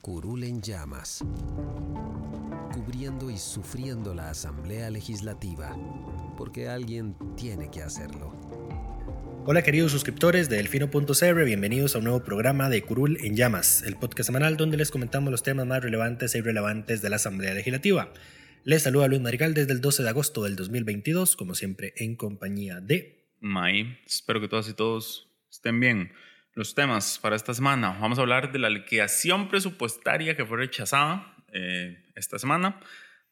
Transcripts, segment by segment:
Curul en llamas, cubriendo y sufriendo la Asamblea Legislativa, porque alguien tiene que hacerlo. Hola queridos suscriptores de Delfino.cr, bienvenidos a un nuevo programa de Curul en Llamas, el podcast semanal donde les comentamos los temas más relevantes e irrelevantes de la Asamblea Legislativa. Les saluda Luis Marigal desde el 12 de agosto del 2022, como siempre en compañía de... May, espero que todas y todos estén bien. Los temas para esta semana. Vamos a hablar de la liquidación presupuestaria que fue rechazada eh, esta semana.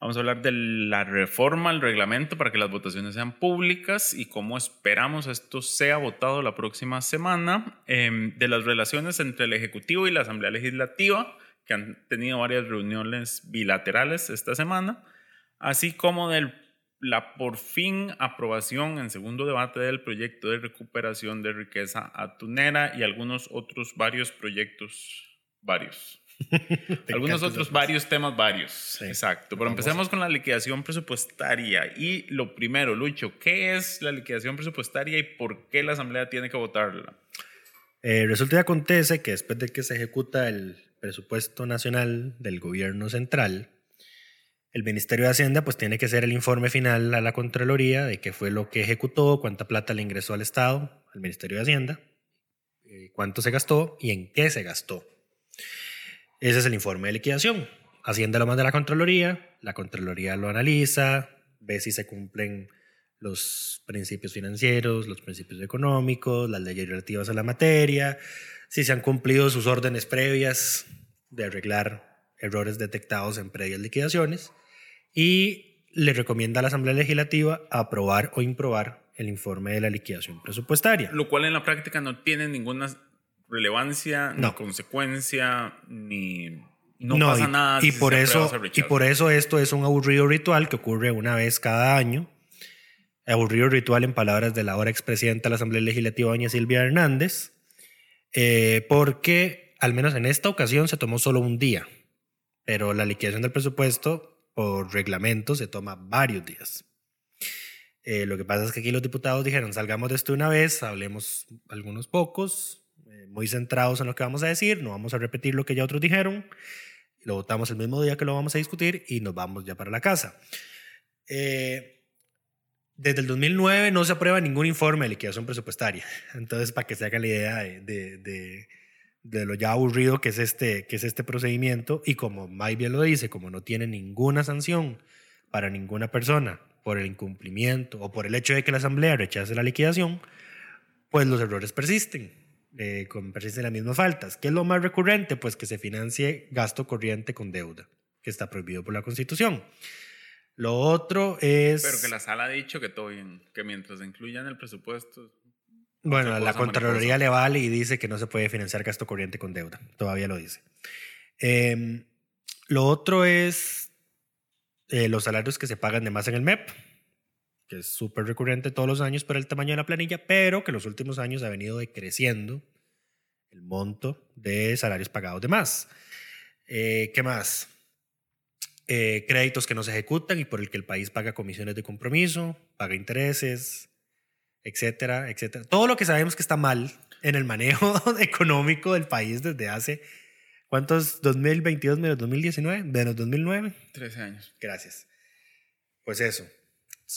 Vamos a hablar de la reforma al reglamento para que las votaciones sean públicas y cómo esperamos esto sea votado la próxima semana. Eh, de las relaciones entre el Ejecutivo y la Asamblea Legislativa, que han tenido varias reuniones bilaterales esta semana. Así como del la por fin aprobación en segundo debate del proyecto de recuperación de riqueza atunera y algunos otros varios proyectos, varios. algunos otros varios temas, varios. Exacto. Pero empecemos con la liquidación presupuestaria. Y lo primero, Lucho, ¿qué es la liquidación presupuestaria y por qué la Asamblea tiene que votarla? Eh, resulta y acontece que después de que se ejecuta el presupuesto nacional del gobierno central, el Ministerio de Hacienda pues tiene que hacer el informe final a la Contraloría de qué fue lo que ejecutó, cuánta plata le ingresó al Estado, al Ministerio de Hacienda, eh, cuánto se gastó y en qué se gastó. Ese es el informe de liquidación. Hacienda lo manda a la Contraloría, la Contraloría lo analiza, ve si se cumplen los principios financieros, los principios económicos, las leyes relativas a la materia, si se han cumplido sus órdenes previas de arreglar errores detectados en previas liquidaciones y le recomienda a la Asamblea Legislativa aprobar o improbar el informe de la liquidación presupuestaria. Lo cual en la práctica no tiene ninguna relevancia, ni consecuencia, ni no, pasa nada. Y, por eso, y por eso esto es un aburrido ritual que ocurre una vez cada año. Aburrido ritual en palabras de la ahora expresidenta de la Asamblea Legislativa, doña Silvia Hernández, eh, porque al menos en esta ocasión se tomó solo un día, pero la liquidación del presupuesto por reglamento se toma varios días. Eh, lo que pasa es que aquí los diputados dijeron, salgamos de esto una vez, hablemos algunos pocos, eh, muy centrados en lo que vamos a decir, no vamos a repetir lo que ya otros dijeron, lo votamos el mismo día que lo vamos a discutir y nos vamos ya para la casa. Eh, desde el 2009 no se aprueba ningún informe de liquidación presupuestaria, entonces para que se haga la idea de, lo ya aburrido que es este, que es este procedimiento y como May bien lo dice, como no tiene ninguna sanción para ninguna persona por el incumplimiento o por el hecho de que la Asamblea rechace la liquidación, pues los errores persisten, eh, persisten las mismas faltas. ¿Qué es lo más recurrente? Pues que se financie gasto corriente con deuda, que está prohibido por la Constitución. Lo otro es... Pero que la sala ha dicho que todo bien, que mientras incluyan el presupuesto bueno, la Contraloría le vale y dice que no se puede financiar gasto corriente con deuda. Todavía lo dice. Em, lo otro es eh, los salarios que se pagan de más en el MEP, que es súper recurrente todos los años por el tamaño de la planilla, pero que en los últimos años ha venido decreciendo el monto de salarios pagados de más. Eh, ¿Qué más? Eh, créditos que no se ejecutan y por el que el país paga comisiones de compromiso, paga intereses, etcétera, etcétera. Todo lo que sabemos que está mal en el manejo económico del país desde hace, ¿cuántos? 2022 menos 2019, menos 2009. 13 años. Gracias. Pues eso.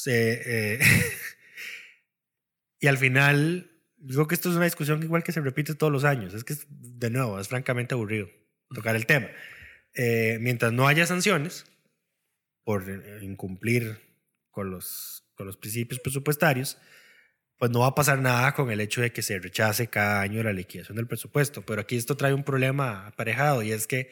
Eh, y al final, digo que esto es una discusión igual que se repite todos los años. Es que, de nuevo, es francamente aburrido tocar el tema. Eh, mientras no haya sanciones por incumplir con los, con los principios presupuestarios, pues no va a pasar nada con el hecho de que se rechace cada año la liquidación del presupuesto. Pero aquí esto trae un problema aparejado y es que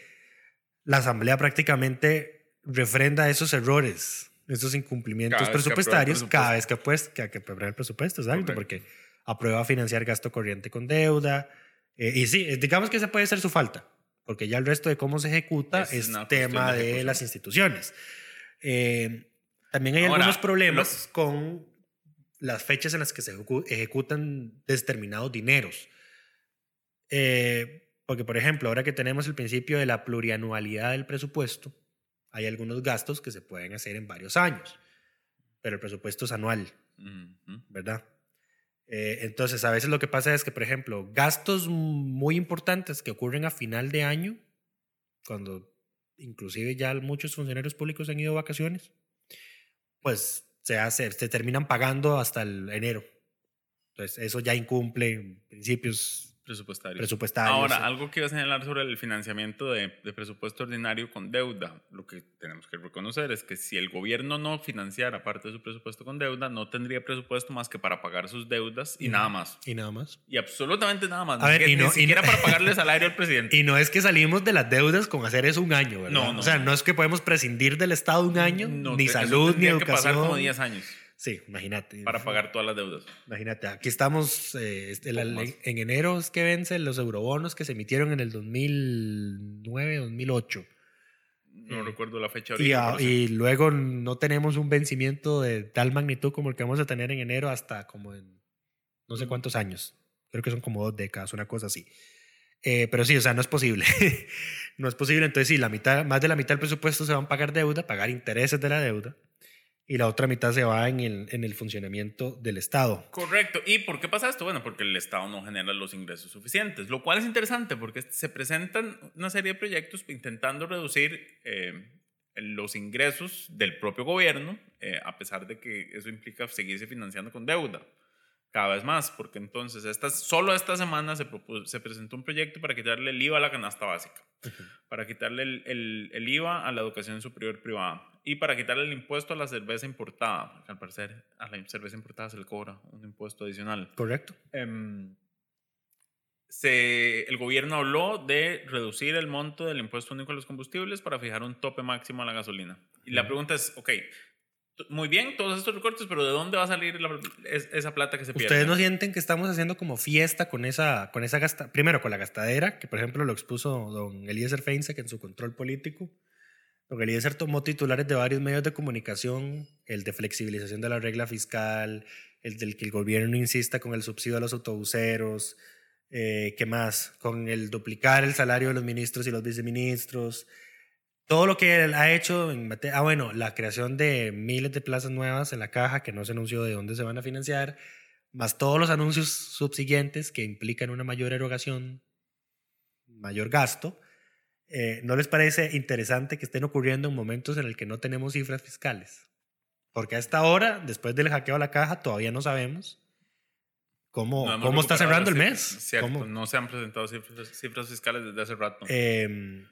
la Asamblea prácticamente refrenda esos errores, esos incumplimientos Cada presupuestarios cada vez que, pues, que, que aprueba el presupuesto, exacto, Correcto. porque aprueba financiar gasto corriente con deuda. eh, y sí, digamos que esa puede ser su falta, porque ya el resto de cómo se ejecuta Es es, tema de de, las instituciones. Eh, también hay Ahora, algunos problemas con las fechas en las que se ejecu- ejecutan determinados dineros. Eh, porque, por ejemplo, ahora que tenemos el principio de la plurianualidad del presupuesto, hay algunos gastos que se pueden hacer en varios años, pero el presupuesto es anual. ¿verdad? Eh, entonces, a veces lo que pasa es que, por ejemplo, gastos muy importantes que ocurren a final de año, cuando inclusive ya muchos funcionarios públicos han ido de vacaciones, pues se hace, se terminan pagando hasta el enero. Entonces, eso ya incumple principios Presupuestario. presupuestarios. Ahora, algo que iba a señalar sobre el financiamiento de, de presupuesto ordinario con deuda, lo que tenemos que reconocer es que si el gobierno no financiara parte de su presupuesto con deuda, no tendría presupuesto más que para pagar sus deudas y nada más. Y nada más. Y absolutamente nada más. A ver, ni, y no- ni y siquiera no- para pagarle salario al presidente. Y no es que salimos de las deudas con hacer eso un año, ¿verdad? No, no, o sea, no. es que podemos prescindir del Estado un año, No, ni salud, ni tendría que pasar educación. como 10 años Sí, imagínate. para pagar todas las deudas. Imagínate, aquí estamos, eh, este, en, en enero es que vencen los eurobonos que se emitieron en el 2009, 2008. No Mm. recuerdo la fecha a- y luego no tenemos un vencimiento de tal magnitud como el que vamos a tener en enero hasta como en no sé cuántos años. Creo que son como dos décadas, una cosa así. Eh, pero sí, o sea, no es posible. no es posible. Entonces, sí, la mitad, más de la mitad del presupuesto se van a pagar deuda, pagar intereses de la deuda, y la otra mitad se va en el, en el funcionamiento del Estado. Correcto. ¿Y por qué pasa esto? Bueno, porque el Estado no genera los ingresos suficientes, lo cual es interesante porque se presentan una serie de proyectos intentando reducir eh, los ingresos del propio gobierno, eh, a pesar de que eso implica seguirse financiando con deuda cada vez más, porque entonces esta, solo esta semana se, se presentó un proyecto para quitarle el IVA a la canasta básica, para quitarle el, el- el IVA a la educación superior privada y para quitarle el impuesto a la cerveza importada, porque al parecer a la cerveza importada se le cobra un impuesto adicional. ¿Correcto? Em, se, el gobierno habló de reducir el monto del impuesto único a los combustibles para fijar un tope máximo a la gasolina. Y la pregunta es, ok, muy bien todos estos recortes, pero ¿de dónde va a salir la- es- esa plata que se pierde? ¿Ustedes no sienten que estamos haciendo como fiesta con esa, con esa gasta, primero con la gastadera, que por ejemplo lo expuso don Eliezer Feinse, que en su control político, don Eliezer tomó titulares de varios medios de comunicación, el de flexibilización de la regla fiscal, el del que el gobierno insista con el subsidio a los autobuseros, eh, ¿qué más? Con el duplicar el salario de los ministros y los viceministros, todo lo que él ha hecho en materia, ah bueno, la creación de miles de plazas nuevas en la caja que no se anunció de dónde se van a financiar, más todos los anuncios subsiguientes que implican una mayor erogación, mayor gasto, eh, ¿no les parece interesante que estén ocurriendo en momentos en el que no tenemos cifras fiscales? Porque a esta hora, después del hackeo a la caja, todavía no sabemos cómo, No cómo está cerrando el mes. Cierto, cómo- no se han presentado cifras, cifras fiscales desde hace rato. Eh,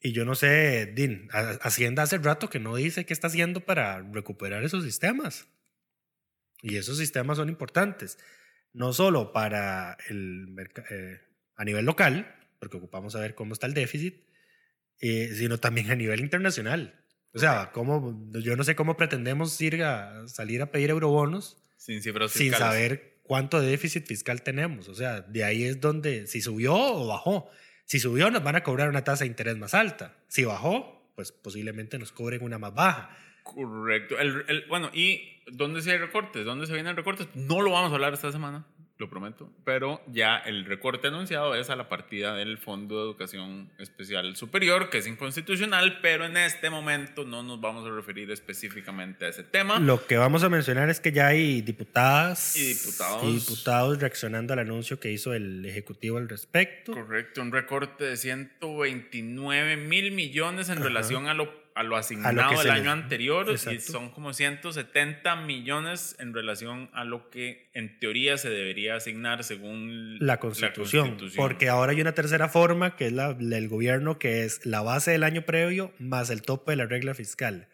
y yo no sé, Din, Ha- Hacienda hace rato que no dice qué está haciendo para recuperar esos sistemas. Y esos sistemas son importantes, no solo para el eh, a nivel local, porque ocupamos saber cómo está el déficit, eh, sino también a nivel internacional. O sea, cómo, yo no sé cómo pretendemos ir a salir a pedir eurobonos sin sin saber cuánto de déficit fiscal tenemos. O sea, de ahí es donde, si subió o bajó. Si subió, nos van a cobrar una tasa de interés más alta. Si bajó, pues posiblemente nos cobren una más baja. Correcto. Bueno, ¿y dónde se hay recortes? ¿Dónde se vienen recortes? No lo vamos a hablar esta semana, lo prometo, pero ya el recorte anunciado es a la partida del Fondo de Educación Especial Superior, que es inconstitucional, pero en este momento no nos vamos a referir específicamente a ese tema. Lo que vamos a mencionar es que ya hay diputadas Y diputados. y diputados reaccionando al anuncio que hizo el Ejecutivo al respecto. Correcto, un recorte de 129 mil millones en Ajá. relación a lo, a lo asignado se el les- año anterior y son como 170 millones en relación a lo que en teoría se debería asignar según la constitución, Constitución. porque ahora hay una tercera forma que es la del gobierno que es la base del año previo más el tope de la regla fiscal.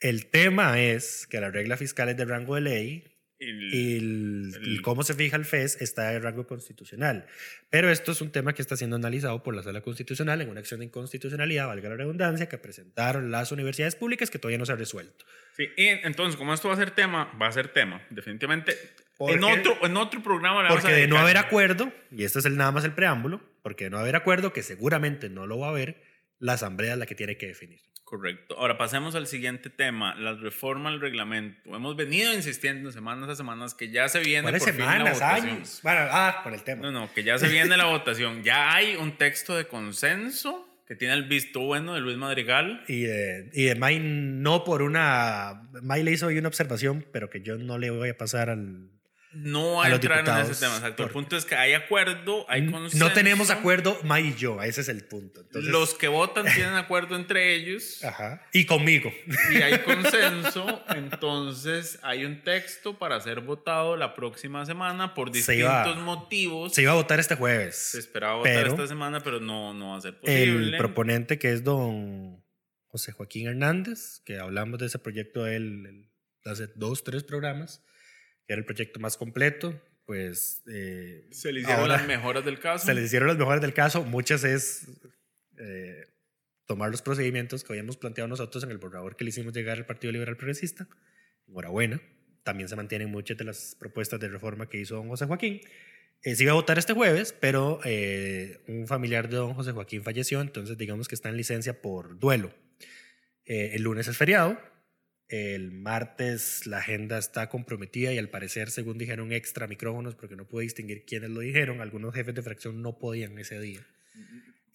El tema es que la regla fiscal es de rango de ley El- cómo se fija el FES está de rango constitucional. Pero esto es un tema que está siendo analizado por la Sala Constitucional en una acción de inconstitucionalidad, valga la redundancia, que presentaron las universidades públicas que todavía no se ha resuelto. Sí, y entonces, como esto va a ser tema, va a ser tema, definitivamente. ¿Por En otro, en otro programa Porque de no haber acuerdo, y este es el, nada más el preámbulo, porque de no haber acuerdo, que seguramente no lo va a haber, la Asamblea es la que tiene que definir. Correcto. Ahora pasemos al siguiente tema, la reforma al reglamento. Hemos venido insistiendo semanas a semanas que ya se viene ¿Cuáles por fin la semanas, votación. años? Bueno, ah, con el tema. No, no, que ya se viene la votación. Ya hay un texto de consenso que tiene el visto bueno de Luis Madrigal. Y de, y de May no por una... May le hizo hoy una observación, pero que yo no le voy a pasar al... No A a los entrar en ese tema. Exacto. El punto es que hay acuerdo, hay consenso. No tenemos acuerdo May y yo, ese es el punto. Entonces, Los que votan tienen acuerdo entre ellos. Ajá. Y conmigo. y hay consenso, entonces hay un texto para ser votado la próxima semana por Se distintos iba- motivos. Se iba a votar este Se jueves. esperaba votar pero esta semana, pero no, no va a ser El posible. proponente que es don José Joaquín Hernández, que hablamos de ese proyecto de él el- hace dos, tres programas, que era el proyecto más completo, pues... eh, Se le hicieron ahora las mejoras del caso. Se les hicieron las mejores del caso. Muchas es eh, tomar los procedimientos que habíamos planteado nosotros en el borrador que le hicimos llegar al Partido Liberal Progresista. Enhorabuena. También se mantienen muchas de las propuestas de reforma que hizo don José Joaquín. Eh, se iba a votar este jueves, pero eh, un familiar de don José Joaquín falleció, entonces digamos que está en licencia por duelo. Eh, el lunes es feriado. El martes la agenda está comprometida y al parecer, según dijeron, extra micrófonos porque no pude distinguir quiénes lo dijeron. Algunos jefes de fracción no podían ese día.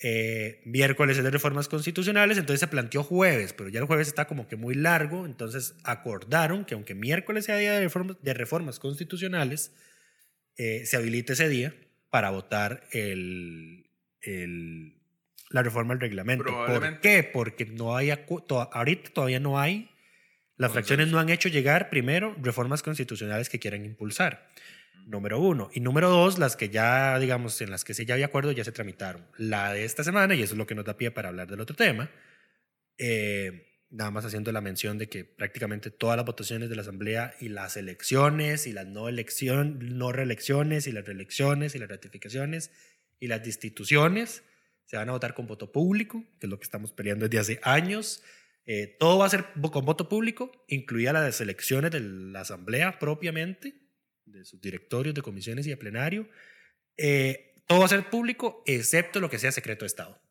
Eh, miércoles es de reformas constitucionales, entonces se planteó jueves, pero ya el jueves está como que muy largo, entonces acordaron que aunque miércoles sea día de reformas, de reformas constitucionales, eh, se habilite ese día para votar el, el- la reforma al reglamento. ¿Por qué? Porque no hay ahorita todavía no hay, las fracciones no han hecho llegar primero reformas constitucionales que quieran impulsar. Número uno. Y número dos, las que ya, digamos, en las que sí ya había acuerdo, ya se tramitaron. La de esta semana, y eso es lo que nos da pie para hablar del otro tema, eh, nada más haciendo la mención de que prácticamente todas las votaciones de la Asamblea y las elecciones y las no, elección, no reelecciones y las reelecciones y las ratificaciones y las destituciones se van a votar con voto público, que es lo que estamos peleando desde hace años. Eh, todo va a ser con voto público, incluida las elecciones de la Asamblea propiamente, de sus directorios, de comisiones y de plenario. Eh, todo va a ser público, excepto lo que sea secreto de Estado.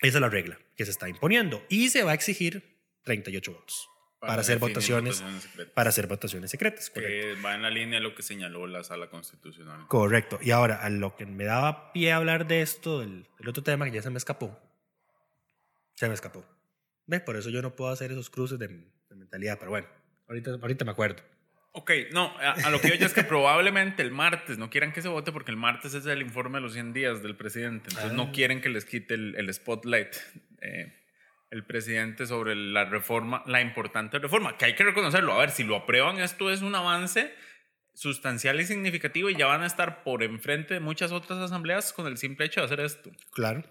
Esa es la regla que se está imponiendo. Y se va a exigir 38 votos para, hacer votaciones, secretas, para hacer votaciones secretas. Correcto. que va en la línea de lo que señaló la sala constitucional. Correcto. Y ahora, a lo que me daba pie a hablar de esto, del, del otro tema que ya se me escapó. Se me escapó. ¿Ves? Por eso yo no puedo hacer esos cruces de, de mentalidad. Pero bueno, ahorita, ahorita me acuerdo. Ok, no, a, a lo que yo ya es que probablemente el martes no quieran que se vote porque el martes es el informe de los 100 días del presidente. Entonces Ah. no quieren que les quite el, el spotlight. eh, el presidente sobre la reforma, la importante reforma, que hay que reconocerlo. A ver, si lo aprueban, esto es un avance sustancial y significativo y ya van a estar por enfrente de muchas otras asambleas con el simple hecho de hacer esto. Claro.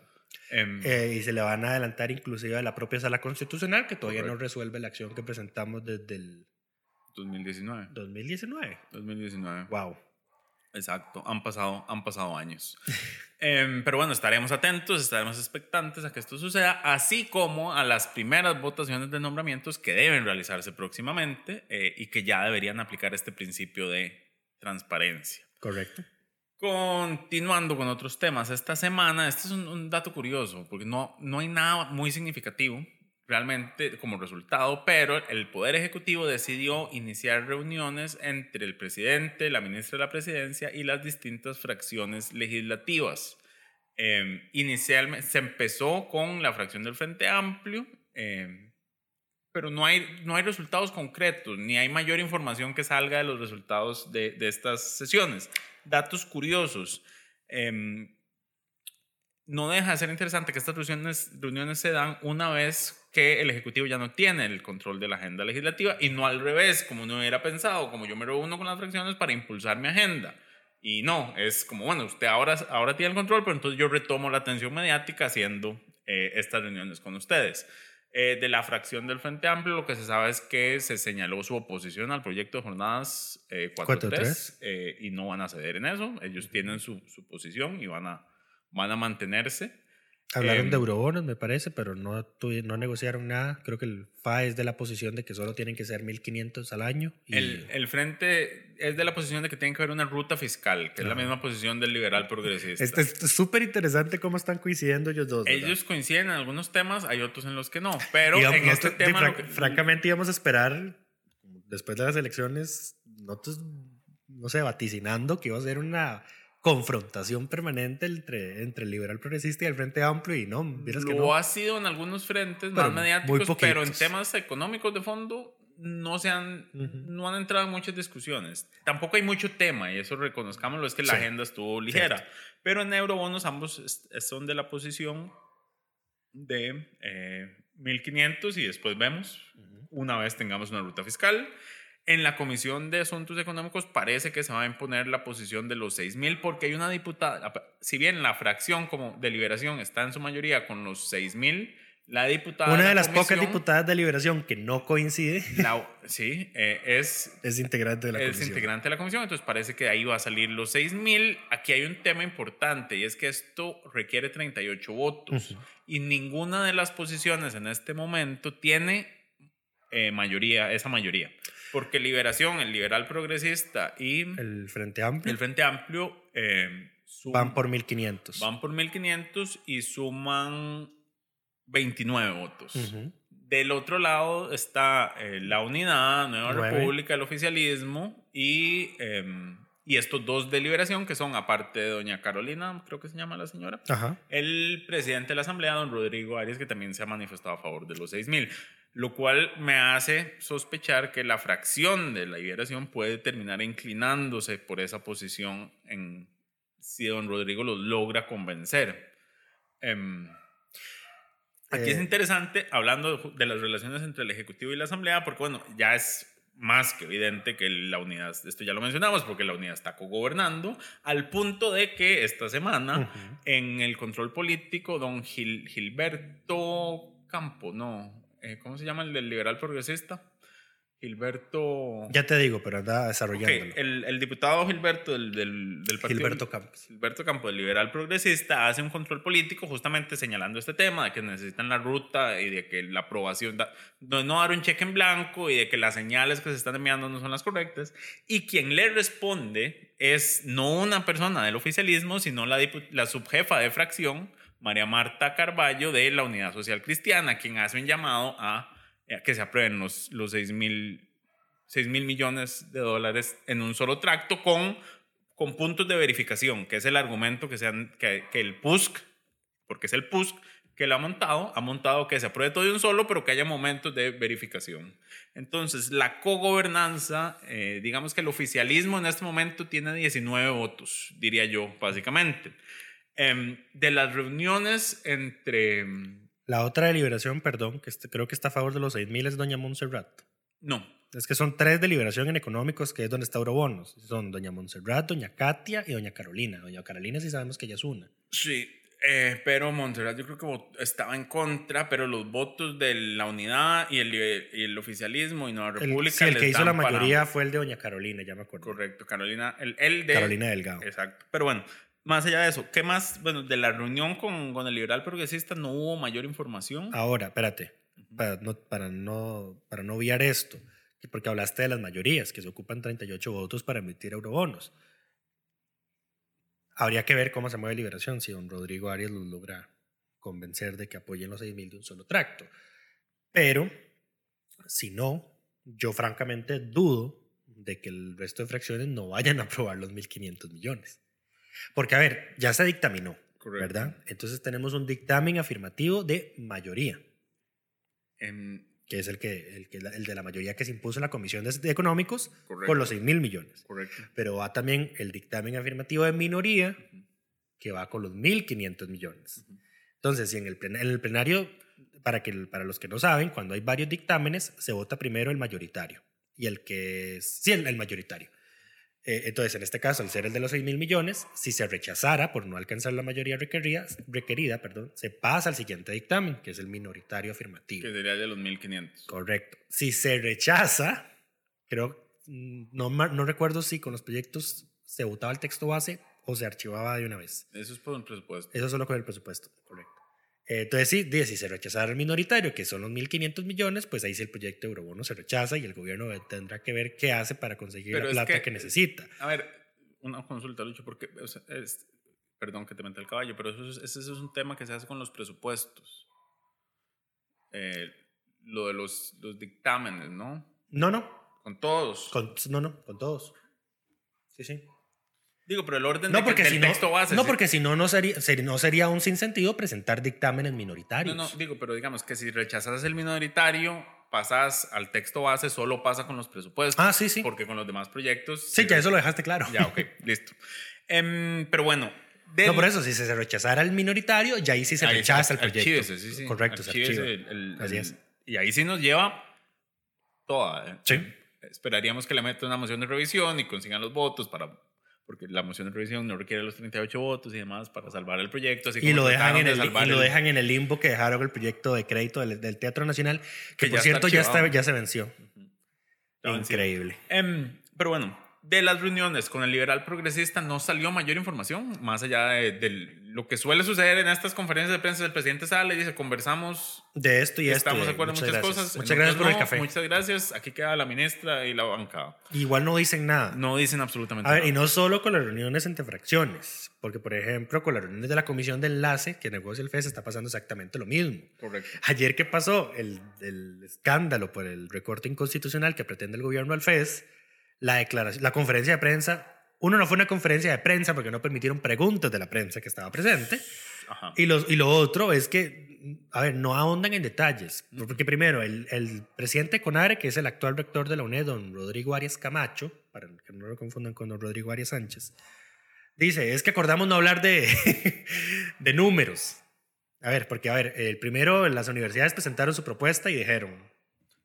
Em, Eh, y se le van a adelantar inclusive a la propia sala constitucional, que todavía no Correcto. resuelve la acción que presentamos desde el 2019. 2019. 2019. Wow. Exacto, han pasado, han pasado años. Em, pero bueno, estaremos atentos, estaremos expectantes a que esto suceda, así como a las primeras votaciones de nombramientos que deben realizarse próximamente eh, y que ya deberían aplicar este principio de transparencia. Correcto. Continuando con otros temas, esta semana, este es un, dato curioso, porque no, no hay nada muy significativo realmente como resultado, pero el Poder Ejecutivo decidió iniciar reuniones entre el presidente, la ministra de la Presidencia y las distintas fracciones legislativas. Eh, inicialmente se empezó con la fracción del Frente Amplio, eh, pero no hay, no hay resultados concretos, ni hay mayor información que salga de los resultados de estas sesiones. Datos curiosos. em, no deja de ser interesante que estas reuniones, se dan una vez que el Ejecutivo ya no tiene el control de la agenda legislativa y no al revés, como uno hubiera pensado, como yo me reúno con las fracciones para impulsar mi agenda. Y no, es como, bueno, usted ahora, ahora tiene el control, pero entonces yo retomo la atención mediática haciendo eh, estas reuniones con ustedes. Eh, de la fracción del Frente Amplio, lo que se sabe es que se señaló su oposición al proyecto de jornadas eh, 4.3 eh, y no van a ceder en eso. Ellos tienen su, su posición y van a, van a mantenerse. Hablaron Em, de eurobonos, me parece, pero no, no negociaron nada. Creo que el FA es de la posición de que solo tienen que ser 1.500 al año. Y El, el Frente es de la posición de que tiene que haber una ruta fiscal, que es la misma posición del liberal progresista. este es súper interesante cómo están coincidiendo ellos dos. ¿verdad? Ellos coinciden en algunos temas, hay otros en los que no. Pero Digamos, en este tema. que- francamente íbamos a esperar, después de las elecciones, nosotros, no sé, vaticinando que iba a ser una confrontación permanente entre, entre el liberal progresista y el Frente Amplio y no, vieras que no. ha sido en algunos frentes Pero más mediáticos, pero en temas económicos de fondo no se han, Ujú. no han entrado en muchas discusiones. Tampoco hay mucho tema y eso reconozcámoslo, es que la Sí. agenda estuvo ligera. Pero en eurobonos ambos son de la posición de eh, 1500 y después vemos, una vez tengamos una ruta fiscal. En la Comisión de Asuntos Económicos parece que se va a imponer la posición de los 6.000 porque hay una diputada, si bien la fracción como deliberación está en su mayoría con los 6.000, la diputada... Una de las pocas diputadas de liberación que no coincide la- sí, eh, es es integrante de la es comisión. integrante de la comisión, entonces parece que de ahí va a salir los 6.000. Aquí hay un tema importante y es que esto requiere 38 votos y ninguna de las posiciones en este momento tiene eh, mayoría, esa mayoría. Porque Liberación, el liberal progresista y el, El Frente Amplio Frente Amplio eh, van por 1.500. van por 1.500 y suman 29 votos. Del otro lado está eh, la Unidad, Nueva. República, el oficialismo y, em, y estos dos de liberación que son, aparte de doña Carolina, creo que se llama la señora, Ajá. el presidente de la Asamblea, don Rodrigo Arias, que también se ha manifestado a favor de los 6.000, lo cual me hace sospechar que la fracción de la liberación puede terminar inclinándose por esa posición en, si don Rodrigo los logra convencer. Em, Aquí es Eh, interesante, hablando de, las relaciones entre el Ejecutivo y la Asamblea, porque bueno, ya es más que evidente que la unidad, esto ya lo mencionamos, porque la unidad está cogobernando, al punto de que esta semana en el control político, don Gil- Gilberto Campo, no, eh, ¿cómo se llama el del liberal progresista? Gilberto... Ya te digo, pero anda desarrollándolo. el, el diputado Gilberto del, del, del partido... Gilberto Campos. Gilberto Campo, el liberal progresista, hace un control político justamente señalando este tema de que necesitan la ruta y de que la aprobación, da- no, no dar un cheque en blanco y de que las señales que se están enviando no son las correctas. Y quien le responde es no una persona del oficialismo, sino la, la subjefa de fracción, María Marta Carballo, de la Unidad Social Cristiana, quien hace un llamado a, a que se aprueben los, los 6 mil 6 mil millones de dólares en un solo tracto con, con puntos de verificación, que es el argumento que, sean, que, que el PUSC, porque es el PUSC que lo ha montado, ha montado que se apruebe todo de un solo, pero que haya momentos de verificación. Entonces, la cogobernanza, eh, digamos que el oficialismo en este momento tiene 19 votos, diría yo, básicamente. Em, de las reuniones entre... em, La otra deliberación, perdón, que creo que está a favor de los 6.000 es doña Montserrat. No, Es que son tres deliberación en económicos, que es donde está Eurobonos. Son doña Montserrat, doña Katia y doña Carolina. Doña Carolina sí sabemos que ella es una. Sí, eh, pero Montserrat yo creo que estaba en contra, pero los votos de la unidad y el, y el oficialismo y Nueva El, República. sí, el que hizo la mayoría fue el de doña Carolina, ya me acuerdo. Correcto, Carolina, el, el de... Carolina Delgado. Exacto, pero bueno, más allá de eso, ¿qué más? Bueno, de la reunión con, con el liberal progresista no hubo mayor información. Ahora, espérate, para no, para, no, para no obviar esto, que porque hablaste de las mayorías, que se ocupan 38 votos para emitir eurobonos. Habría que ver cómo se mueve Liberación, si don Rodrigo Arias los logra convencer de que apoyen los 6.000 de un solo tracto. Pero, si no, yo francamente dudo de que el resto de fracciones no vayan a aprobar los 1.500 millones. Porque, a ver, ya se dictaminó, Correcto. ¿verdad? Entonces tenemos un dictamen afirmativo de mayoría Em, que es el, que, el, que, el de la mayoría que se impuso en la Comisión de, Económicos Correcto. por los 6 mil millones. correcto. Pero va también el dictamen afirmativo de minoría que va con los 1.500 millones. Entonces, si en el, plen- en el plenario, para, que, para los que no saben, cuando hay varios dictámenes, se vota primero el mayoritario. Y el que es, sí, el, el mayoritario. Eh, entonces, en este caso, al ser el de los 6 mil millones, si se rechazara por no alcanzar la mayoría requerida, requerida perdón, se pasa al siguiente dictamen, que es el minoritario afirmativo. Que sería de los 1500. Correcto. Si se rechaza, creo, mm, no, no recuerdo si con los proyectos se votaba el texto base o se archivaba de una vez. Eso es por un presupuesto. Eso solo con el presupuesto, correcto. Entonces, sí, dice, si se rechazara el minoritario, que son los 1.500 millones, pues ahí sí el proyecto de Eurobono se rechaza y el gobierno tendrá que ver qué hace para conseguir Pero la plata que, que- necesita. A ver, una consulta, Lucho, porque, o sea, es- perdón que te meta el caballo, pero eso es, ese es un tema que se hace con los presupuestos. Eh, lo de los, los dictámenes, ¿no? No, no, Con todos. con, no, no, con todos. Sí, sí. Digo, pero el orden No, de que- porque del si no, texto base. no, sí. porque si no, no sería, sería- no sería un sinsentido presentar dictámenes minoritarios. No, no, digo, pero digamos que si rechazas el minoritario, pasas al texto base, solo pasa con los presupuestos. Ah, sí, sí. Porque con los demás proyectos. Sí, ya eso lo dejaste claro. Ya, ok, listo. Em, pero bueno. del- No, por eso, si se rechazara el minoritario, ya ahí sí se Ahí rechaza el proyecto. archívese, sí, sí. Correcto, se Archívese archiva. el- el- Así es. Y ahí sí nos lleva toda. ¿eh? Sí. Esperaríamos que le metan una moción de revisión y consigan los votos para. Porque la moción de revisión no requiere los 38 votos y demás para salvar el proyecto. Así Y lo, dejan en el, y lo dejan en el limbo que dejaron el proyecto de crédito del, del Teatro Nacional, que, Que por ya cierto ya, está, archivado. ya se venció. Venció. Increíble. Em, pero bueno, de las reuniones con el liberal progresista no salió mayor información, más allá de, de lo que suele suceder en estas conferencias de prensa. El presidente sale y dice, conversamos, De esto y esto. estamos de acuerdo en muchas cosas. Muchas gracias por otras el no, café. Muchas gracias. Aquí queda la ministra y la bancada. Igual no dicen nada. No dicen absolutamente A ver, nada. y no solo con las reuniones entre fracciones, porque por ejemplo con las reuniones de la comisión de enlace que negocia el FES está pasando exactamente lo mismo. Correcto. Ayer que pasó el, el escándalo por el recorte inconstitucional que pretende el gobierno al FES, la, declaración, la conferencia de prensa, uno no fue una conferencia de prensa porque no permitieron preguntas de la prensa que estaba presente, Ajá. y, los, y lo otro es que, a ver, no ahondan en detalles. Porque primero, el, el presidente de CONARE, que es el actual rector de la UNED, don Rodrigo Arias Camacho, para que no lo confundan con don Rodrigo Arias Sánchez, dice, es que acordamos no hablar de, de números. A ver, porque, a ver, el primero, las universidades presentaron su propuesta y dijeron,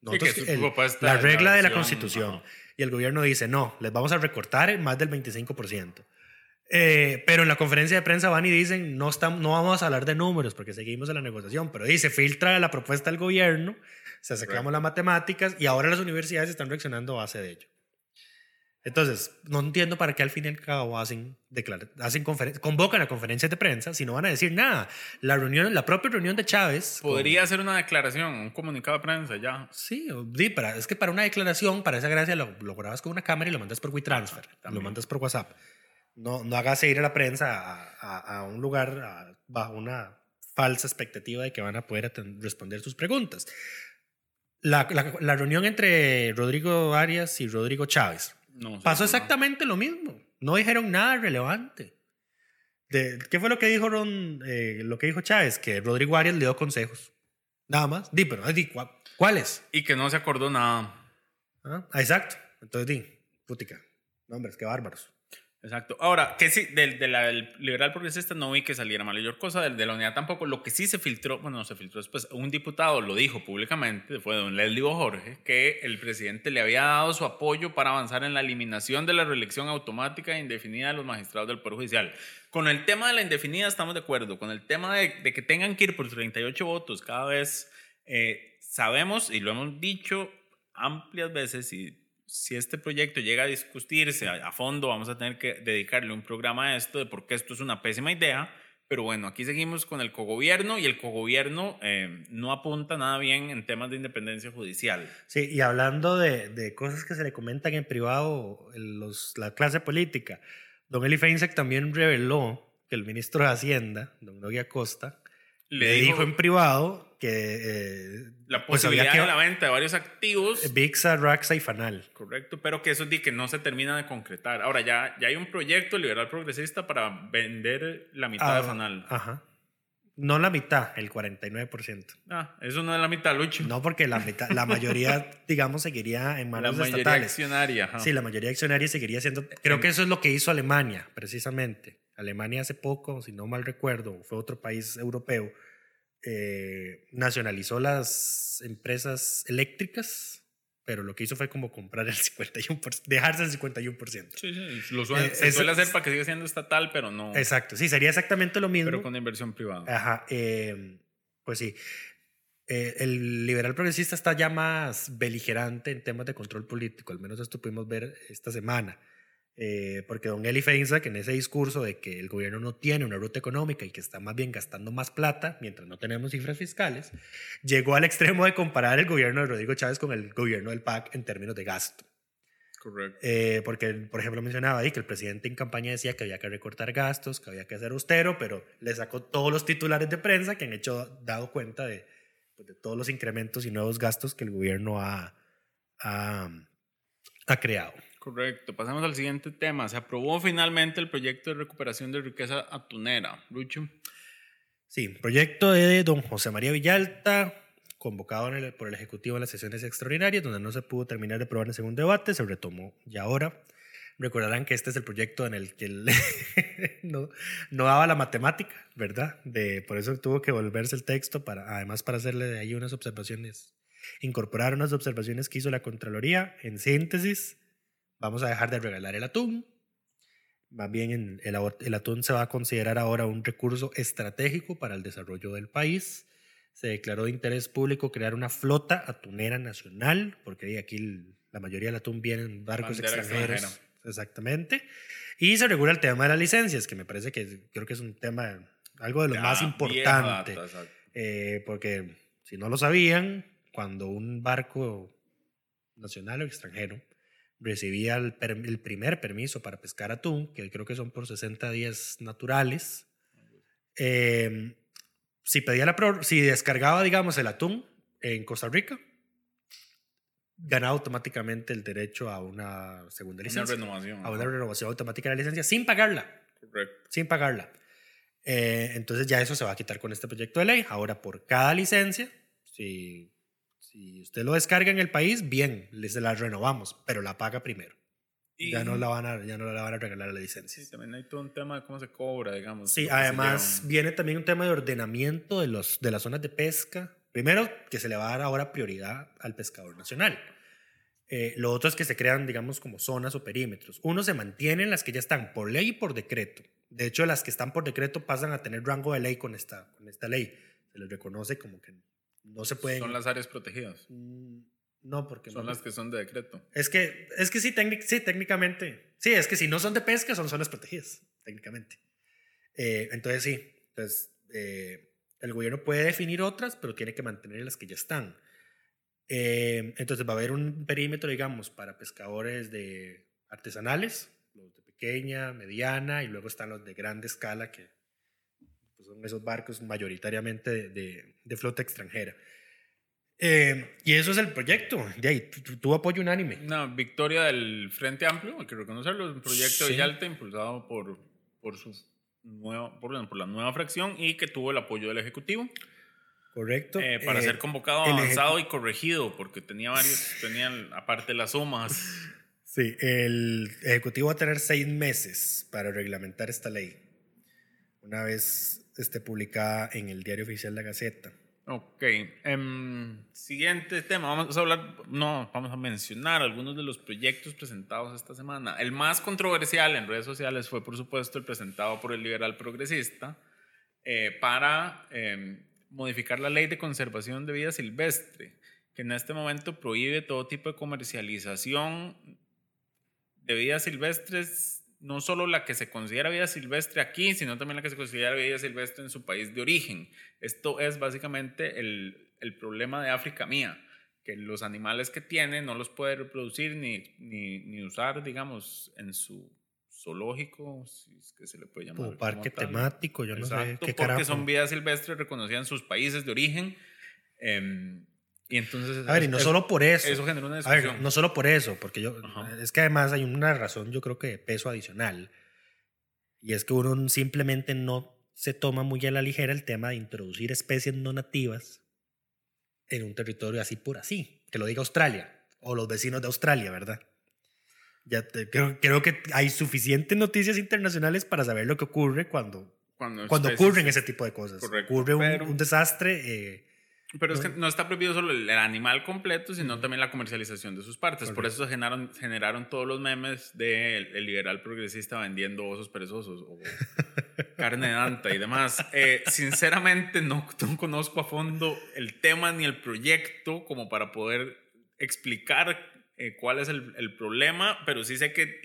nosotros, que su el- la regla de la constitución. Y el gobierno dice, no, les vamos a recortar más del 25%. Eh, pero en la conferencia de prensa van y dicen, no, estamos, no vamos a hablar de números porque seguimos en la negociación, pero dice, filtra la propuesta del gobierno, se sacamos las matemáticas y ahora las universidades están reaccionando a base de ello. Entonces, no entiendo para qué al fin y al cabo hacen, hacen convocan a conferencias de prensa si no van a decir nada. La reunión, la propia reunión de Chávez. con- Podría hacer una declaración, un comunicado de prensa ya. Sí, para, es que para una declaración, para esa gracia, lo, lo grabas con una cámara y lo mandas por WeTransfer, lo también. mandas por WhatsApp. No, no hagas ir a la prensa a, a- a un lugar a- bajo una falsa expectativa de que van a poder responder sus preguntas. La, la- la reunión entre Rodrigo Arias y Rodrigo Chávez No, pasó no. exactamente lo mismo. No dijeron nada relevante. De, ¿Qué fue lo que dijo Ron, eh, lo que dijo Chávez? Que Rodrigo Arias le dio consejos. Nada más. Di, pero di, ¿cuá- ¿cuáles? Y que no se acordó nada. Ah, exacto. Entonces di, putica. No, hombres, qué bárbaros. Exacto. Ahora, que sí, del, del liberal progresista no vi que saliera mayor cosa, del de la unidad tampoco. Lo que sí se filtró, bueno, no se filtró después, un diputado lo dijo públicamente, fue don Leslie Jorge, que el presidente le había dado su apoyo para avanzar en la eliminación de la reelección automática e indefinida de los magistrados del Poder Judicial. Con el tema de la indefinida estamos de acuerdo, con el tema de, de que tengan que ir por 38 votos cada vez, eh, sabemos y lo hemos dicho amplias veces y si este proyecto llega a discutirse a, a fondo, vamos a tener que dedicarle un programa a esto de por qué esto es una pésima idea. Pero bueno, aquí seguimos con el cogobierno y el cogobierno eh, no apunta nada bien en temas de independencia judicial. Sí, y hablando de, de cosas que se le comentan en privado, los, la clase política, don Eli Feinsack también reveló que el ministro de Hacienda, don Nogui Acosta, le, dijo, en privado que eh, la pues había posibilidad que- de la venta de varios activos. VIXA, Raxa y Fanal. Correcto, pero que eso di que no se termina de concretar. Ahora ya, ya hay un proyecto liberal progresista para vender la mitad Ah, de Fanal. Ajá. No la mitad, el 49%. Ah, eso no es la mitad, Lucho. No, porque la, mitad, la mayoría, digamos, seguiría en la manos mayoría estatales. accionaria. ajá. Sí, la mayoría accionaria seguiría siendo. Creo que eso es lo que hizo Alemania, precisamente. Alemania hace poco, si no mal recuerdo, fue otro país europeo, eh, nacionalizó las empresas eléctricas pero lo que hizo fue como comprar el 51%, dejarse el 51%. Sí, sí, lo suele, Eh, se eso- suele hacer para que siga siendo estatal, pero no. Exacto, sí, sería exactamente lo mismo. Pero con inversión privada. Ajá, eh, pues sí. Eh, el liberal progresista está ya más beligerante en temas de control político, al menos esto pudimos ver esta semana. Eh, porque don Eli Feinsack, en ese discurso de que el gobierno no tiene una ruta económica y que está más bien gastando más plata mientras no tenemos cifras fiscales, llegó al extremo de comparar el gobierno de Rodrigo Chávez con el gobierno del PAC en términos de gasto. Correcto. Eh, porque, por ejemplo, mencionaba ahí que el presidente en campaña decía que había que recortar gastos, que había que ser austero, pero le sacó todos los titulares de prensa que han hecho, dado cuenta de, pues, de todos los incrementos y nuevos gastos que el gobierno ha, ha, ha creado. Correcto. Pasamos al siguiente tema. Se aprobó finalmente el proyecto de recuperación de riqueza atunera. Lucho. Sí, proyecto de don José María Villalta, convocado el- por el Ejecutivo en las sesiones extraordinarias, donde no se pudo terminar de aprobar en segundo debate, se retomó ya ahora. Recordarán que este es el proyecto en el que él no, no daba la matemática, ¿verdad? De, por eso tuvo que volverse el texto, para, además para hacerle de ahí unas observaciones, incorporar unas observaciones que hizo la Contraloría. En síntesis, vamos a dejar de regalar el atún, más bien en- el, el atún se va a considerar ahora un recurso estratégico para el desarrollo del país. Se declaró de interés público crear una flota atunera nacional, porque aquí el- la mayoría del atún viene en barcos Bandera extranjeros. Exactamente. Y se regula el tema de las licencias, que me parece que creo que es un tema, algo de lo Ya, más importante. data. Eh, porque si no lo sabían, cuando un barco nacional o extranjero recibía el, primer permiso para pescar atún, que creo que son por 60 días naturales, eh, si, pedía la si descargaba, digamos, el atún en Costa Rica, ganaba automáticamente el derecho a una segunda Una licencia. renovación. a una renovación automática de la licencia sin pagarla Correcto. sin pagarla. Eh, entonces ya eso se va a quitar con este proyecto de ley. Ahora, por cada licencia, si, si usted lo descarga en el país, bien, le- se la renovamos, pero la paga primero. Y- Ya no, la van a, ya no la van a regalar la licencia. Sí, también hay todo un tema de cómo se cobra, digamos. Sí, además viene también un tema de ordenamiento de, los, de las zonas de pesca. Primero, que se le va a dar ahora prioridad al pescador nacional. Eh, lo otro es que se crean, digamos, como zonas o perímetros. Uno se mantienen las que ya están por ley y por decreto. De hecho, las que están por decreto pasan a tener rango de ley con esta, con esta ley. Se les reconoce como que no se pueden... Son las áreas protegidas. Mm, No, porque Son no- las que son de decreto. es que, es que sí, técnic- sí, técnicamente. Sí, es que si no son de pesca, son zonas protegidas, técnicamente. Eh, entonces, sí. Entonces, eh, el gobierno puede definir otras, pero tiene que mantener las que ya están. Eh, entonces, va a haber un perímetro, digamos, para pescadores de artesanales, los de pequeña, mediana, y luego están los de grande escala, que son esos barcos mayoritariamente de, de- de flota extranjera. Eh, y eso es el proyecto. De ahí, tu- apoyo unánime. Una victoria del Frente Amplio, hay que reconocerlo, es un proyecto de Sí. Villalta impulsado por, por, su nueva, por, por la nueva fracción y que tuvo el apoyo del Ejecutivo Correcto. eh, para Eh, ser convocado, avanzado y corregido, porque tenía varios, tenían aparte las sumas. Sí, el Ejecutivo va a tener seis meses para reglamentar esta ley. Una vez esté publicada en el Diario Oficial La Gaceta. Ok, em, siguiente tema, vamos a hablar, no, vamos a mencionar algunos de los proyectos presentados esta semana. El más controversial en redes sociales fue, por supuesto, el presentado por el liberal progresista eh, para em, modificar la ley de conservación de vida silvestre, que en este momento prohíbe todo tipo de comercialización de vidas silvestres, no solo la que se considera vida silvestre aquí, sino también la que se considera vida silvestre en su país de origen. Esto es básicamente el, el problema de África mía, que los animales que tiene no los puede reproducir ni, ni, ni usar, digamos, en su zoológico, si es que se le puede llamar. Como parque temático, yo no sé Exacto, qué porque carajo. son vidas silvestres reconocidas en sus países de origen. em, y entonces... A ver, y no solo por eso. Eso generó una A ver, discusión. no solo por eso, porque yo. Ajá. Es que además hay una razón, yo creo que de peso adicional. Y es que uno simplemente no se toma muy a la ligera el tema de introducir especies no nativas en un territorio así por así. Que lo diga Australia o los vecinos de Australia, ¿verdad? Ya te- creo, creo que hay suficientes noticias internacionales para saber lo que ocurre cuando, Cuando, cuando ocurren ese tipo de cosas. Correcto, ocurre un, pero- un desastre, eh, Pero es que no está prohibido solo el animal completo, sino también la comercialización de sus partes. Por eso se generaron, generaron todos los memes del el liberal progresista vendiendo osos perezosos o carne de anta y demás. Eh, sinceramente, no, no conozco a fondo el tema ni el proyecto como para poder explicar eh, cuál es el, el problema, pero sí sé que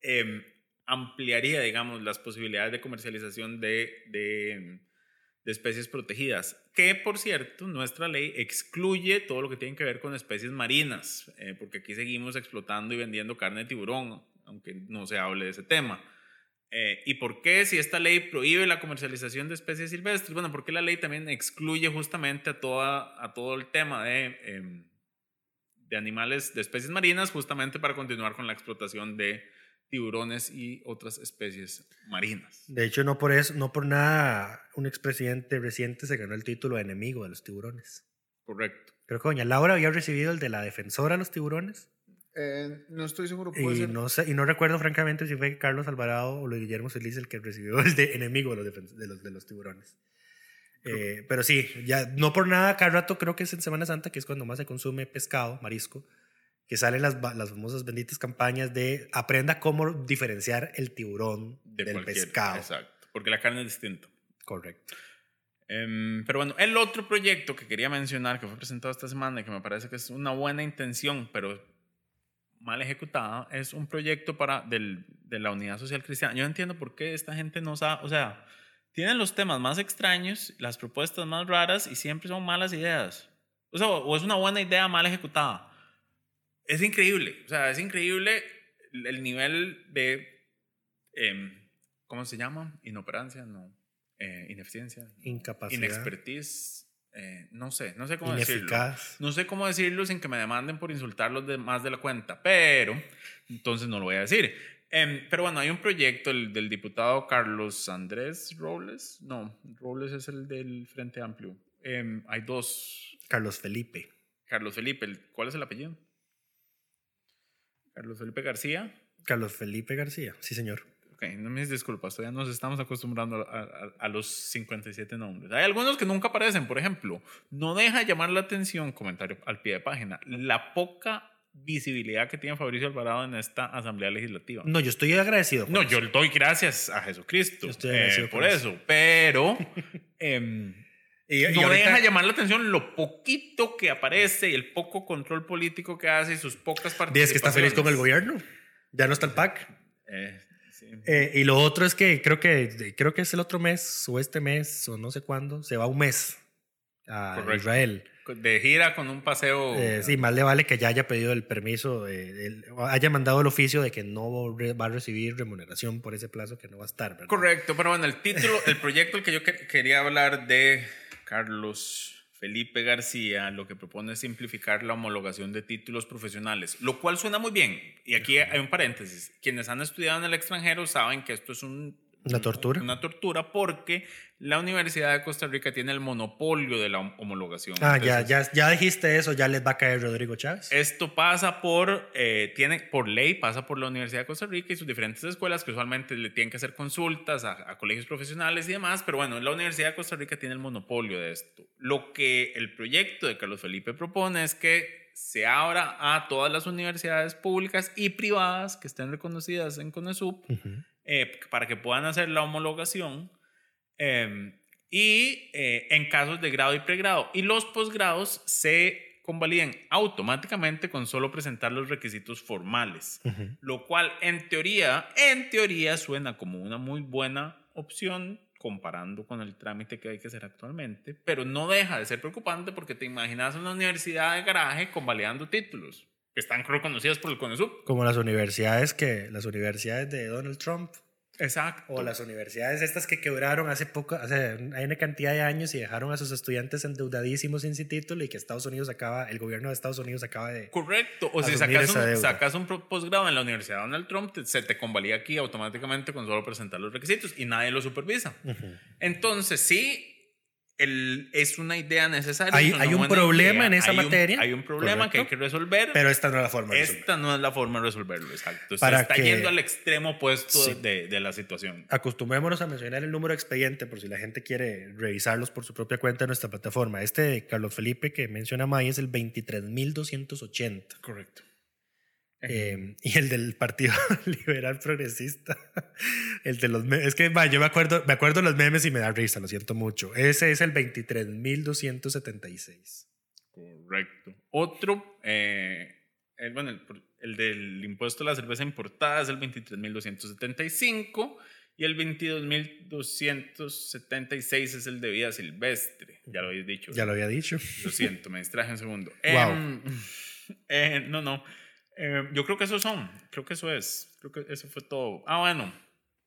em, ampliaría, digamos, las posibilidades de comercialización de, de, de especies protegidas. Que, por cierto, nuestra ley excluye todo lo que tiene que ver con especies marinas, eh, porque aquí seguimos explotando y vendiendo carne de tiburón, aunque no se hable de ese tema. Eh, ¿Y por qué si esta ley prohíbe la comercialización de especies silvestres? Bueno, porque la ley también excluye justamente a, toda, a todo el tema de, em, de animales, de especies marinas, justamente para continuar con la explotación de tiburones y otras especies marinas. De hecho, no por eso, no por nada, un expresidente reciente se ganó el título de enemigo de los tiburones. Correcto. Creo que doña Laura había recibido el de la defensora de los tiburones. Eh, no estoy seguro, puede Y ser. no, sé, y no recuerdo francamente si fue Carlos Alvarado o Luis Guillermo Solís el que recibió el de enemigo de los, defen- de los, de los tiburones. Eh, pero sí, ya no por nada, cada rato creo que es en Semana Santa, que es cuando más se consume pescado, marisco, que salen las, las famosas benditas campañas de aprenda cómo diferenciar el tiburón De del pescado. Exacto, porque la carne es distinta. Correcto. Em, pero bueno, el otro proyecto que quería mencionar, que fue presentado esta semana y que me parece que es una buena intención, pero mal ejecutada, es un proyecto para del, de la Unidad Social Cristiana. Yo entiendo por qué esta gente no sabe, o sea, tienen los temas más extraños, las propuestas más raras y siempre son malas ideas. O sea, o es una buena idea mal ejecutada. Es increíble, o sea, es increíble el el nivel de, em, ¿cómo se llama? Inoperancia, no, eh, ineficiencia, Incapacidad. inexpertise, eh, no sé, no sé cómo decirlo. Ineficaz. No sé cómo decirlo sin que me demanden por insultarlos de más de la cuenta, pero entonces no lo voy a decir. Em, pero bueno, hay un proyecto el, del diputado Carlos Andrés Robles. No, Robles es el del Frente Amplio. Em, hay dos. Carlos Felipe. Carlos Felipe, el- ¿cuál es el apellido? Carlos Felipe García. Carlos Felipe García, sí señor. Ok, no me disculpas, todavía nos estamos acostumbrando a, a- a los 57 nombres. Hay algunos que nunca aparecen, por ejemplo, no deja llamar la atención, comentario al pie de página, la poca visibilidad que tiene Fabricio Alvarado en esta Asamblea Legislativa. No, yo estoy agradecido. No, eso. yo le doy gracias a Jesucristo estoy eh, por eso, pero em, Y- y no ahorita- deja llamar la atención lo poquito que aparece y el poco control político que hace y sus pocas Y participaciones. es que está feliz con el gobierno. Ya no está el PAC. Eh, sí. Eh, y lo otro es que creo que creo que es el otro mes o este mes o no sé cuándo se va un mes a Correcto. Israel. De gira con un paseo. Eh, sí, más le vale que ya haya pedido el permiso, eh, el- haya mandado el oficio de que no va a recibir remuneración por ese plazo que no va a estar. ¿verdad? Correcto, pero bueno, el título, el proyecto el que yo que- quería hablar de Carlos Felipe García, lo que propone es simplificar la homologación de títulos profesionales, lo cual suena muy bien. Y aquí hay un paréntesis. Quienes han estudiado en el extranjero saben que esto es un, Una tortura. una tortura porque la Universidad de Costa Rica tiene el monopolio de la hom- homologación. Ah, ya, Entonces, ya, ya dijiste eso, ya les va a caer Rodrigo Chávez. Esto pasa por, eh, tiene, por ley, pasa por la Universidad de Costa Rica y sus diferentes escuelas que usualmente le tienen que hacer consultas a, a colegios profesionales y demás, pero bueno, la Universidad de Costa Rica tiene el monopolio de esto. Lo que el proyecto de Carlos Felipe propone es que se abra a todas las universidades públicas y privadas que estén reconocidas en CONESUB Ujú. Eh, para que puedan hacer la homologación eh, y eh, en casos de grado y pregrado. Y los posgrados se convalidan automáticamente con solo presentar los requisitos formales, Ujú. lo cual en teoría, en teoría suena como una muy buena opción comparando con el trámite que hay que hacer actualmente, pero no deja de ser preocupante porque te imaginas una universidad de garaje convalidando títulos están reconocidos por el CONESUB. Como las universidades que las universidades de Donald Trump Exacto. o las universidades estas que quebraron hace poco, hace hay una cantidad de años y dejaron a sus estudiantes endeudadísimos sin sin título y que Estados Unidos acaba, el gobierno de Estados Unidos acaba de Correcto. O si sacas un, sacas un posgrado en la Universidad de Donald Trump, te- se te convalida aquí automáticamente con solo presentar los requisitos y nadie lo supervisa. Entonces, sí, el, es una idea necesaria. Hay- un problema en esa hay un- materia, hay un problema que hay que resolver. Pero esta no es la forma de resolverlo. esta no es la forma de resolverlo, exacto. Para está que- yendo al extremo opuesto Sí. de, de la situación. Acostumbrémonos a mencionar el número de expediente por si la gente quiere revisarlos por su propia cuenta en nuestra plataforma. Este de Carlos Felipe que menciona May es el 23.280. Correcto. Eh, y el del Partido Liberal Progresista. El de los Es que ma, yo me acuerdo, me acuerdo los memes y me da risa, lo siento mucho. Ese es el 23.276. Correcto. Otro, eh, el, bueno, el, el del impuesto a la cerveza importada es el 23.275 y el 22.276 es el de vida silvestre. Ya lo habéis dicho. Ya lo había dicho. Lo siento, me distraje un segundo. Wow. Em, eh, no, no. Eh, yo creo que esos son. Creo que eso es. Creo que eso fue todo. Ah, bueno.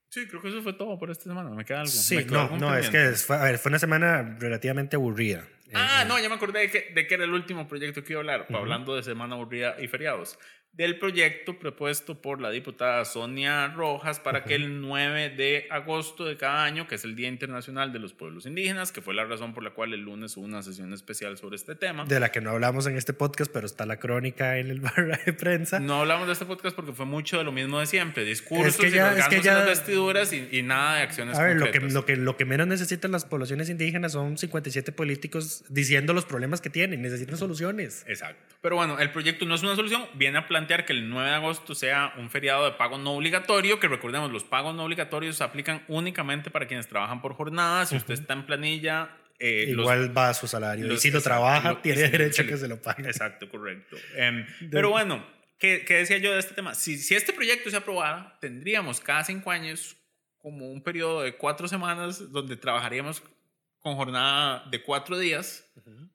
Sí, creo que eso fue todo por esta semana. Me queda algo. Sí, no, no, es que fue, a ver, fue una semana relativamente aburrida. Ah, Eh, no, ya me acordé de que, de que era el último proyecto que iba a hablar, hablando de semana aburrida y feriados. Del proyecto propuesto por la diputada Sonia Rojas para que el 9 de agosto de cada año, que es el Día Internacional de los Pueblos Indígenas, que fue la razón por la cual el lunes hubo una sesión especial sobre este tema. De la que no hablamos en este podcast, pero está la crónica en el barra de prensa. No hablamos de este podcast porque fue mucho de lo mismo de siempre, discursos Es que ya- y es que rasgándose ya- las vestiduras y, y nada de acciones A ver, lo que, concretas. lo, que, lo que menos necesitan las poblaciones indígenas son 57 políticos diciendo los problemas que tienen. Necesitan soluciones. Exacto. Pero bueno, el proyecto no es una solución. Viene a plantear que el 9 de agosto sea un feriado de pago no obligatorio, que recordemos, los pagos no obligatorios se aplican únicamente para quienes trabajan por jornada. Si usted está en planilla... eh, los- Igual va a su salario. y si lo exacto, trabaja, lo- tiene derecho a que se lo pague. Exacto, correcto. Em, pero bueno, ¿qué, qué decía yo de este tema? Si, si este proyecto se aprobara, tendríamos cada cinco años como un periodo de cuatro semanas donde trabajaríamos con jornada de cuatro días,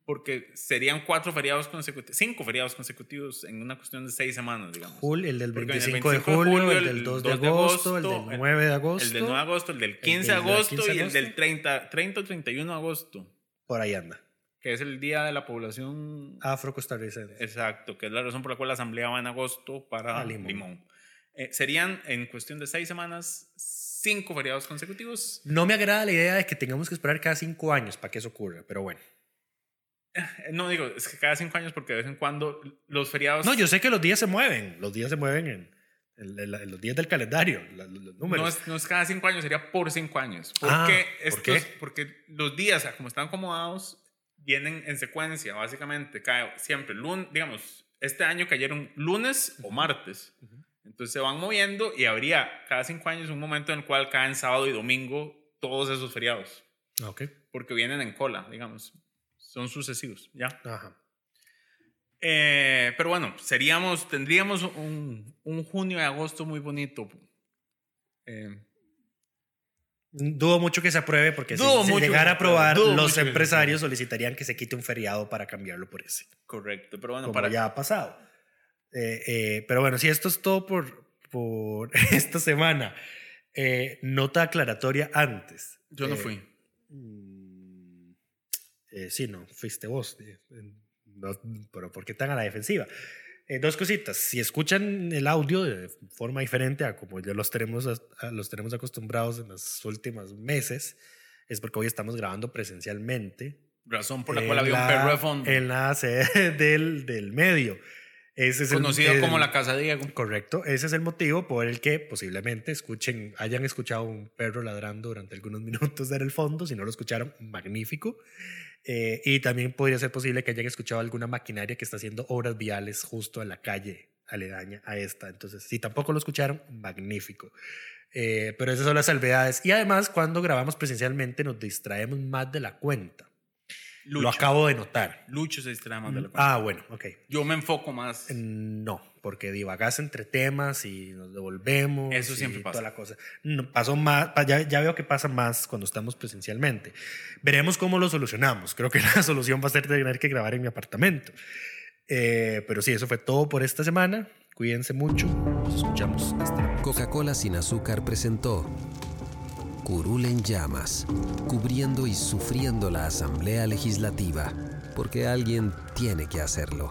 porque serían cuatro feriados consecutivos, cinco feriados consecutivos en una cuestión de seis semanas, digamos. Jul- el del Porque en el 25 de 25 de julio, julio, el del 2 de agosto, el del 9 de agosto. El del 9 de agosto, el del 15 de agosto 15 de y el del agosto. 30, 30 o 31 de agosto, Por ahí anda. que es el Día de la Población Afro-costarricense. Exacto, que es la razón por la cual la asamblea va en agosto para A Limón. Limón. Eh, serían en cuestión de seis semanas cinco feriados consecutivos. No me agrada la idea de que tengamos que esperar cada cinco años para que eso ocurra, pero bueno. Eh, No digo, es que cada cinco años porque de vez en cuando los feriados... No, yo sé que los días se mueven. Los días se mueven en, en- en los días del calendario, los, los números. No es, no es cada cinco años, sería por cinco años. ¿Por Ah, qué? ¿por qué? Estos- Porque los días, o sea, como están acomodados, vienen en secuencia, básicamente. Cae siempre, lunes, digamos, este año cayeron lunes o martes. Entonces se van moviendo y habría cada cinco años un momento en el cual caen sábado y domingo todos esos feriados. Porque vienen en cola, digamos. Son sucesivos, ¿ya? Ajá. Eh, pero bueno, seríamos, tendríamos un, un junio y agosto muy bonito. Eh, Dudo mucho que se apruebe porque si- Dudo si, mucho que llegara a aprobar, los empresarios solicitarían que se quite un feriado para cambiarlo por ese. correcto, pero bueno, como para ya ha pasado. Eh, eh, pero bueno, si esto es todo por, por esta semana. Eh, nota aclaratoria antes. Yo no Eh, fui. mm, eh, sí, no, fuiste vos. eh, no, pero ¿por qué tan a la defensiva? Dos cositas. Si escuchan el audio de forma diferente a como ya los tenemos, a- los tenemos acostumbrados en los últimos meses, es porque hoy estamos grabando presencialmente Razón por la cual había un la- perro de fondo. En la sede del, del medio. Ese es el- conocido el- como la Casa Diego. Correcto, ese es el motivo por el que posiblemente escuchen, hayan escuchado un perro ladrando durante algunos minutos en el fondo. Si no lo escucharon, magnífico. Eh, y también podría ser posible que hayan escuchado alguna maquinaria que está haciendo obras viales justo en la calle aledaña a esta. Entonces, si tampoco lo escucharon, magnífico. Eh, pero esas son las salvedades. Y además, cuando grabamos presencialmente, nos distraemos más de la cuenta. Lucho. Lo acabo de notar. Lucho se distrae más de la cuenta. Ah, bueno, ok. Yo me enfoco más. No, porque divagas entre temas y nos devolvemos. Eso y siempre pasa. Toda la cosa. No, pasó más, ya, ya veo que pasa más cuando estamos presencialmente. Veremos cómo lo solucionamos. Creo que la solución va a ser tener que grabar en mi apartamento. Eh, pero sí, eso fue todo por esta semana. Cuídense mucho. Nos escuchamos hasta. Coca-Cola sin azúcar presentó Curul en llamas, cubriendo y sufriendo la Asamblea Legislativa, porque alguien tiene que hacerlo.